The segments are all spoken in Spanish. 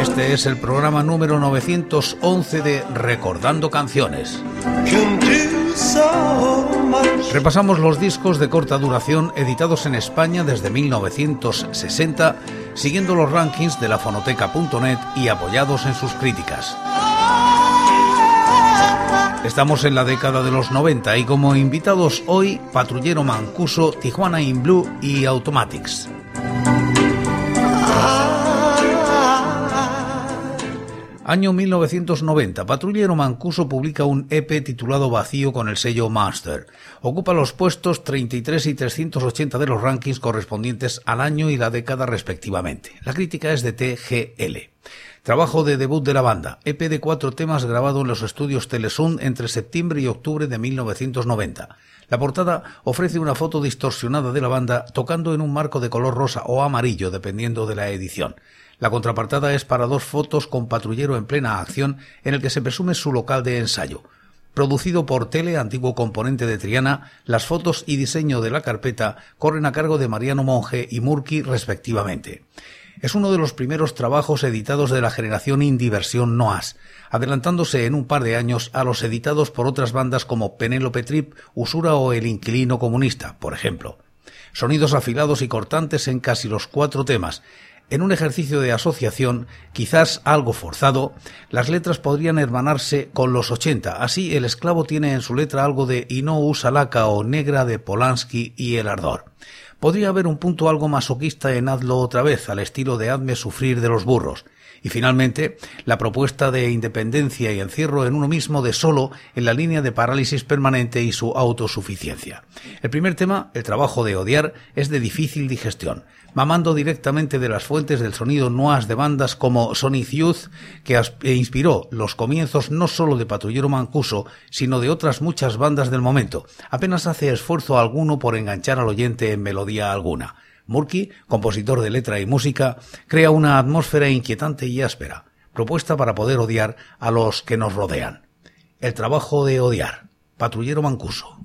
Este es el programa número 911 de Recordando Canciones. Repasamos los discos de corta duración editados en España desde 1960, siguiendo los rankings de la fonoteca.net y apoyados en sus críticas. Estamos en la década de los 90 y como invitados hoy, Patrullero Mancuso, Tijuana in Blue y Automatics. Año 1990, Patrullero Mancuso publica un EP titulado Vacío con el sello Master. Ocupa los puestos 33 y 380 de los rankings correspondientes al año y la década respectivamente. La crítica es de TGL. Trabajo de debut de la banda, EP de cuatro temas grabado en los estudios Telesun entre septiembre y octubre de 1990. La portada ofrece una foto distorsionada de la banda tocando en un marco de color rosa o amarillo dependiendo de la edición. La contrapartada es para dos fotos con patrullero en plena acción en el que se presume su local de ensayo. Producido por Tele, antiguo componente de Triana, las fotos y diseño de la carpeta corren a cargo de Mariano Monge y Murky respectivamente. Es uno de los primeros trabajos editados de la generación Indiversión Noas, adelantándose en un par de años a los editados por otras bandas como Penélope Trip, Usura o El Inquilino Comunista, por ejemplo. Sonidos afilados y cortantes en casi los cuatro temas, en un ejercicio de asociación, quizás algo forzado, las letras podrían hermanarse con los 80. Así, el esclavo tiene en su letra algo de Y no usa laca o negra de Polanski y El Ardor. Podría haber un punto algo masoquista en Hazlo otra vez, al estilo de Hazme sufrir de los burros. Y finalmente, la propuesta de independencia y encierro en uno mismo de solo en la línea de parálisis permanente y su autosuficiencia. El primer tema, el trabajo de odiar, es de difícil digestión, mamando directamente de las fuentes del sonido noas de bandas como Sonic Youth, que e inspiró los comienzos no solo de Patrullero Mancuso, sino de otras muchas bandas del momento. Apenas hace esfuerzo alguno por enganchar al oyente en melodía alguna. Murky, compositor de letra y música, crea una atmósfera inquietante y áspera, propuesta para poder odiar a los que nos rodean. El trabajo de odiar. Patrullero Mancuso.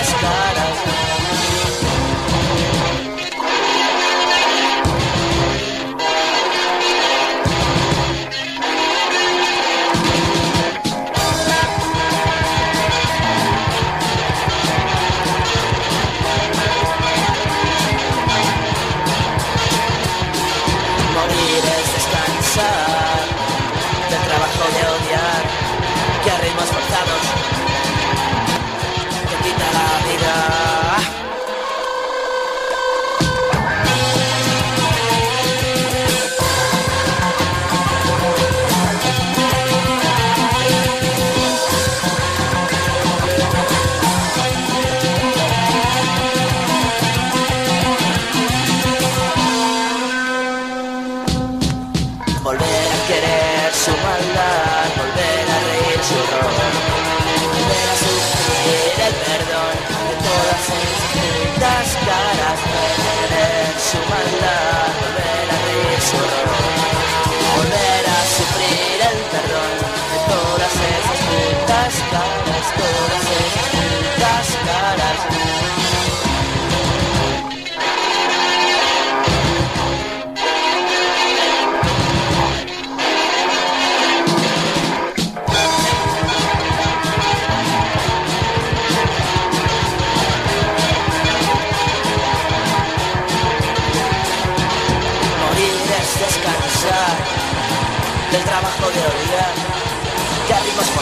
Alaska.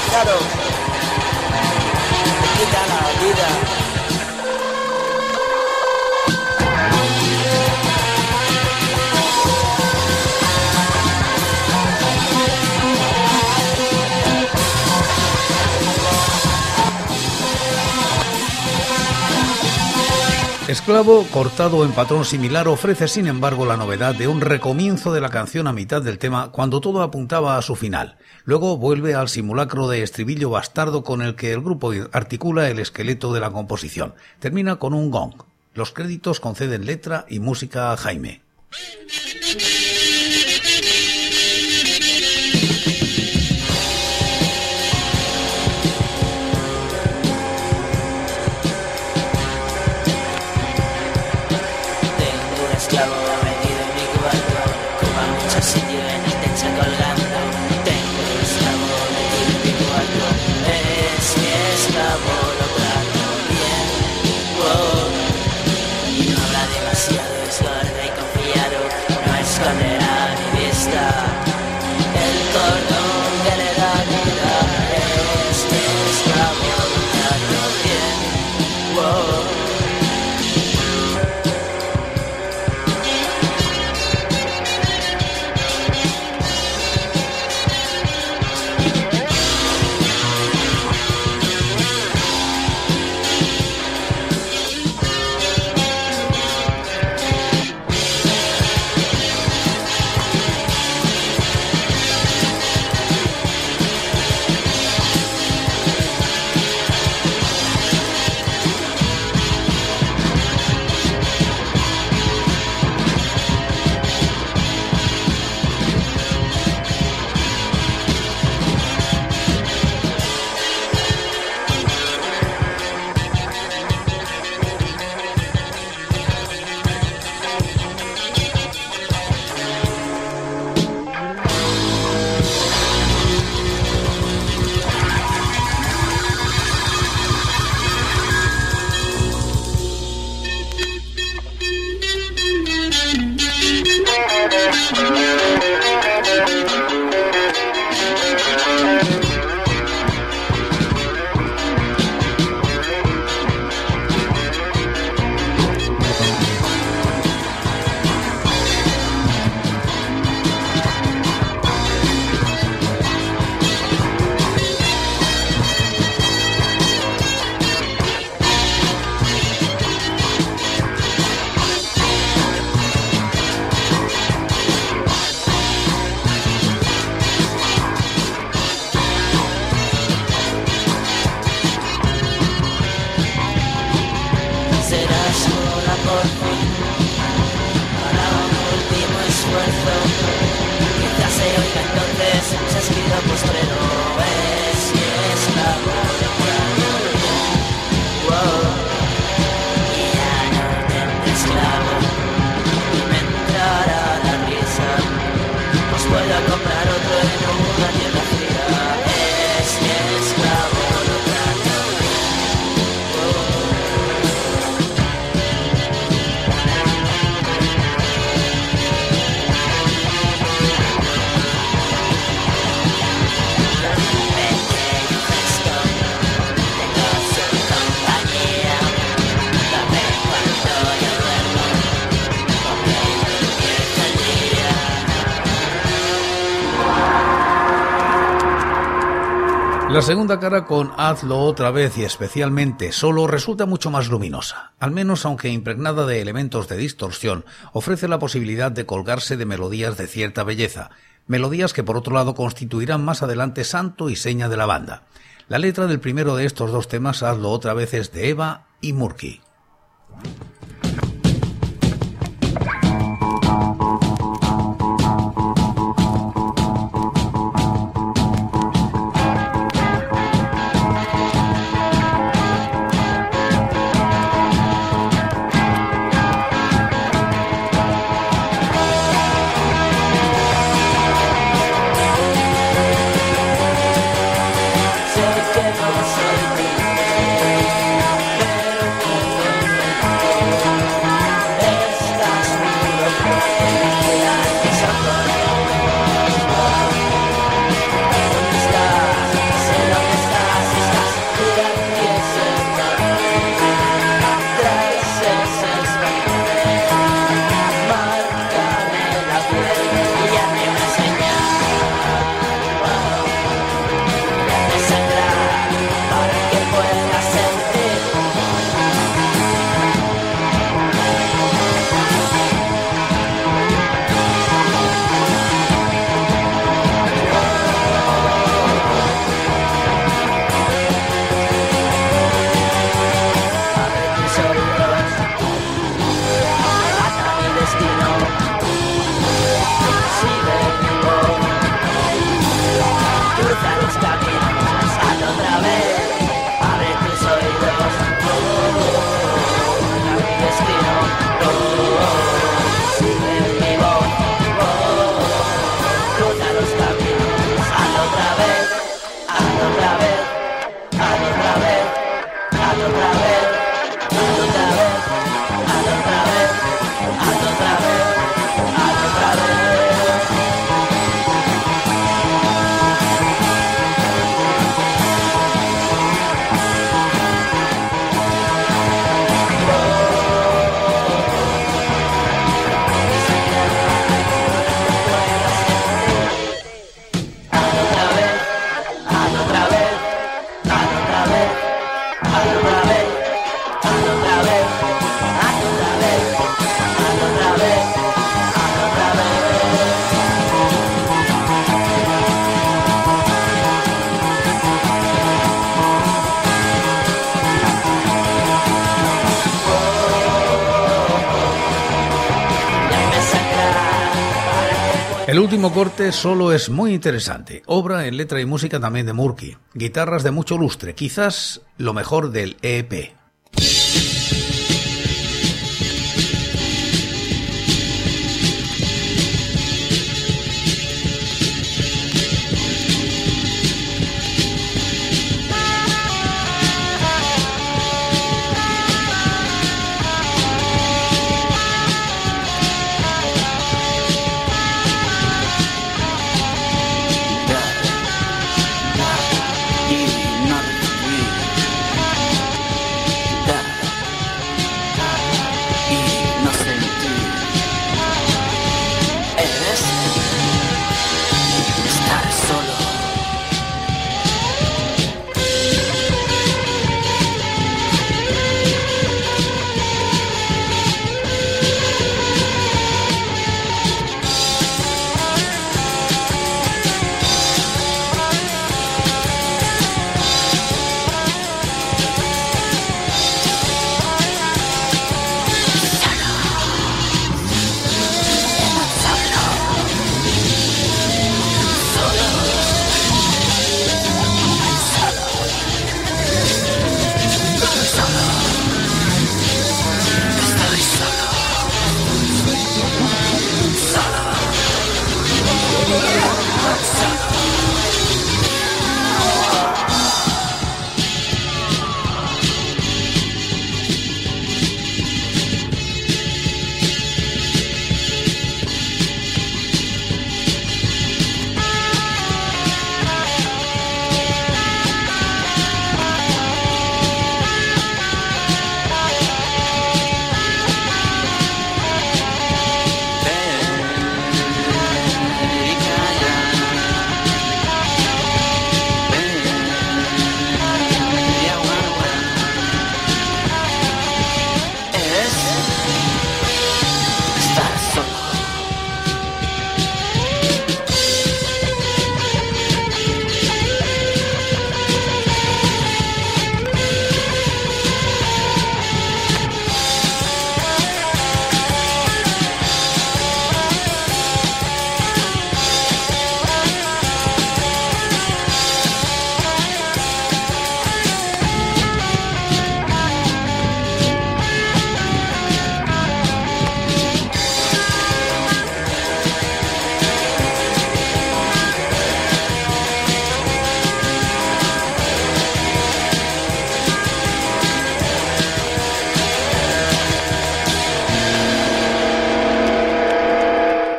Desgraciado. Me quita la vida. Esclavo, cortado en patrón similar, ofrece sin embargo la novedad de un recomienzo de la canción a mitad del tema cuando todo apuntaba a su final. Luego vuelve al simulacro de estribillo bastardo con el que el grupo articula el esqueleto de la composición. Termina con un gong. Los créditos conceden letra y música a Jaime. La segunda cara con Hazlo otra vez y especialmente solo resulta mucho más luminosa, al menos aunque impregnada de elementos de distorsión, ofrece la posibilidad de colgarse de melodías de cierta belleza, melodías que por otro lado constituirán más adelante santo y seña de la banda. La letra del primero de estos dos temas, Hazlo otra vez, es de Eva y Murky. El último corte solo es muy interesante. Obra en letra y música también de Murky. Guitarras de mucho lustre, quizás lo mejor del EP.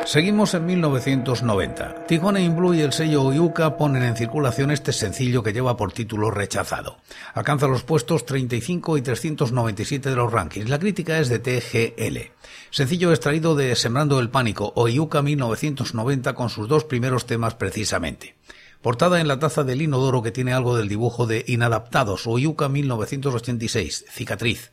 Seguimos en 1990. Tijuana in Blue y el sello Oyuka ponen en circulación este sencillo que lleva por título Rechazado. Alcanza los puestos 35 y 397 de los rankings. La crítica es de TGL. Sencillo extraído de Sembrando el Pánico, Oyuka 1990 con sus dos primeros temas precisamente. Portada en la taza del inodoro que tiene algo del dibujo de Inadaptados, Oyuka 1986, Cicatriz.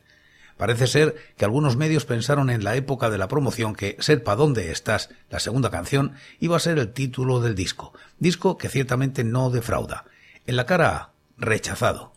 Parece ser que algunos medios pensaron en la época de la promoción que Serpa dónde estás, la segunda canción, iba a ser el título del disco, disco que ciertamente no defrauda. En la cara rechazado.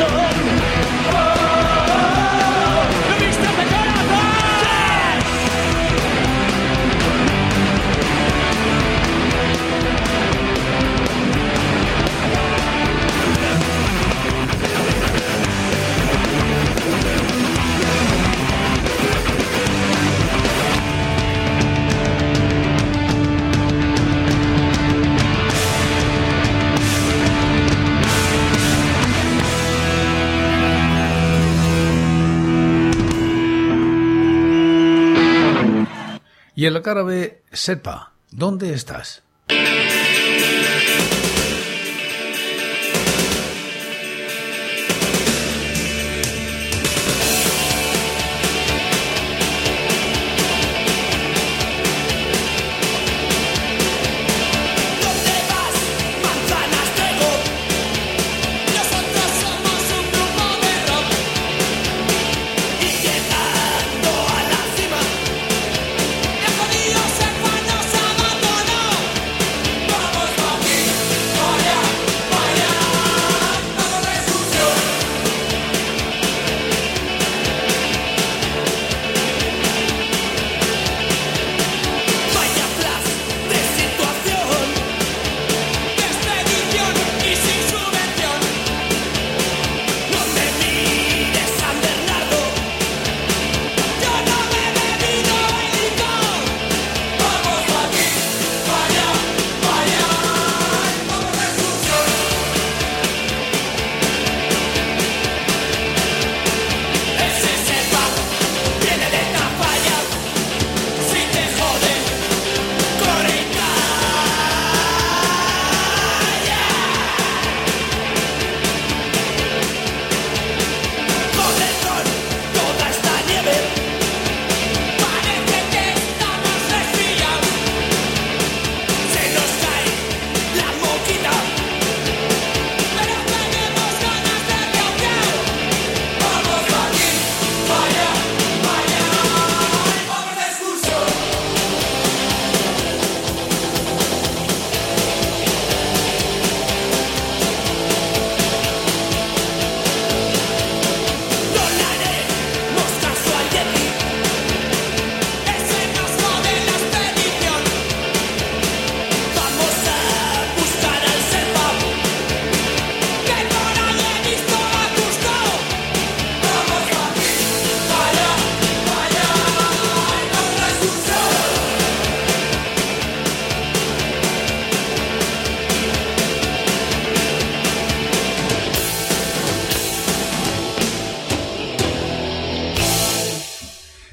none. Y cara B, Sepa, ¿dónde estás?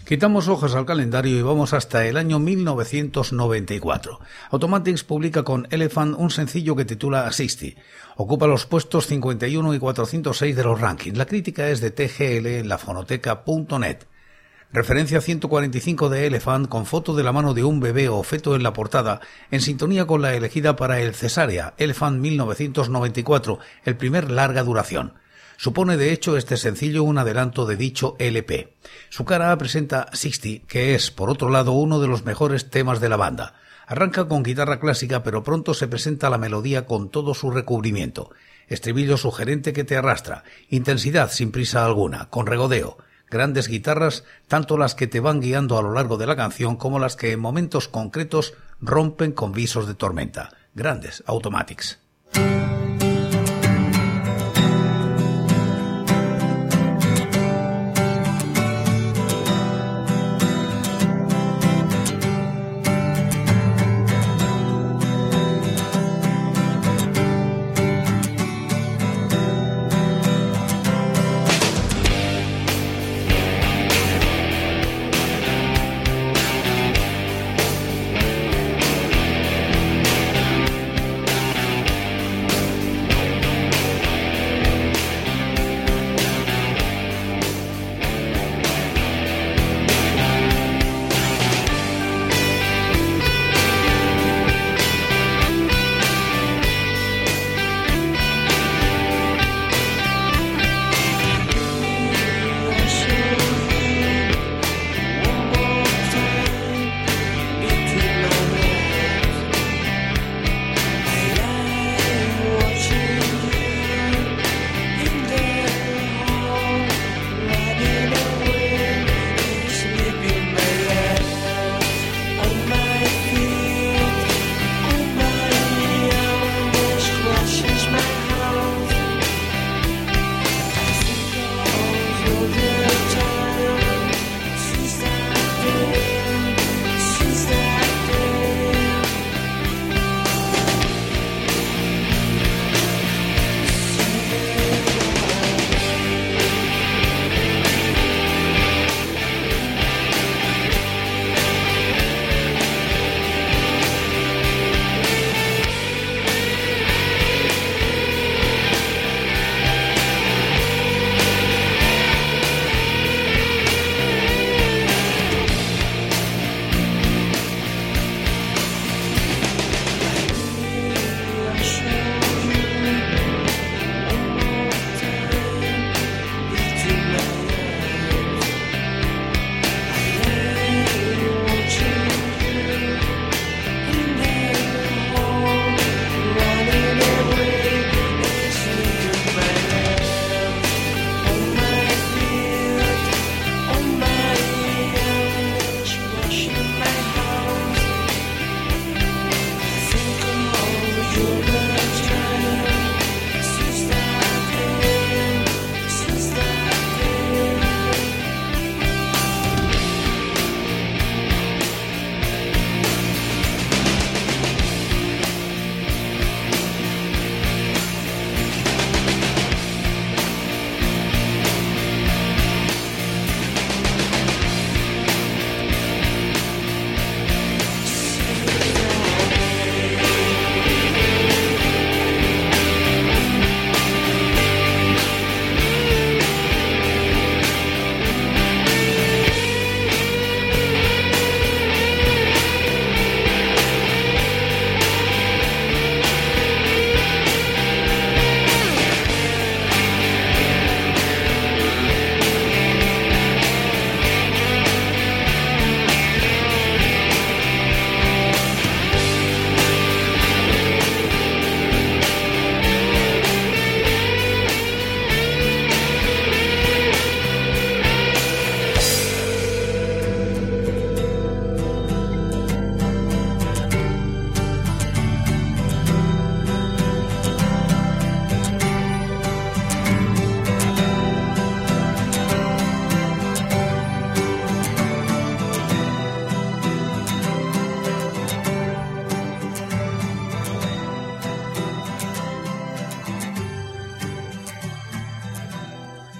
Quitamos hojas al calendario y vamos hasta el año 1994. Automatics publica con Elephant un sencillo que titula 60. Ocupa los puestos 51 y 406 de los rankings. La crítica es de TGL en la fonoteca.net. Referencia 145 de Elephant con foto de la mano de un bebé o feto en la portada, en sintonía con la elegida para el Cesárea, Elephant 1994, el primer larga duración. Supone de hecho este sencillo un adelanto de dicho LP. Su cara presenta Sixty, que es, por otro lado, uno de los mejores temas de la banda. Arranca con guitarra clásica, pero pronto se presenta la melodía con todo su recubrimiento. Estribillo sugerente que te arrastra, intensidad sin prisa alguna, con regodeo, grandes guitarras, tanto las que te van guiando a lo largo de la canción como las que en momentos concretos rompen con visos de tormenta. Grandes Automatics.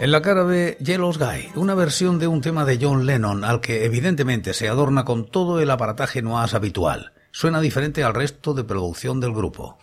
En la cara B, Yellow's Guy, una versión de un tema de John Lennon al que evidentemente se adorna con todo el aparataje noise habitual. Suena diferente al resto de producción del grupo.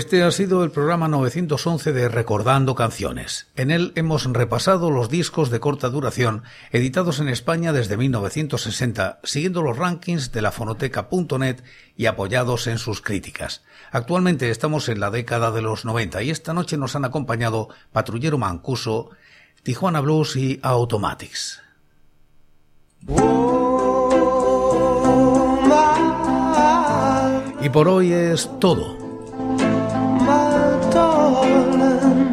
Este ha sido el programa 911 de Recordando Canciones. En él hemos repasado los discos de corta duración editados en España desde 1960, siguiendo los rankings de la fonoteca.net y apoyados en sus críticas. Actualmente estamos en la década de los 90 y esta noche nos han acompañado Patrullero Mancuso, Tijuana Blues y Automatics. Y por hoy es todo.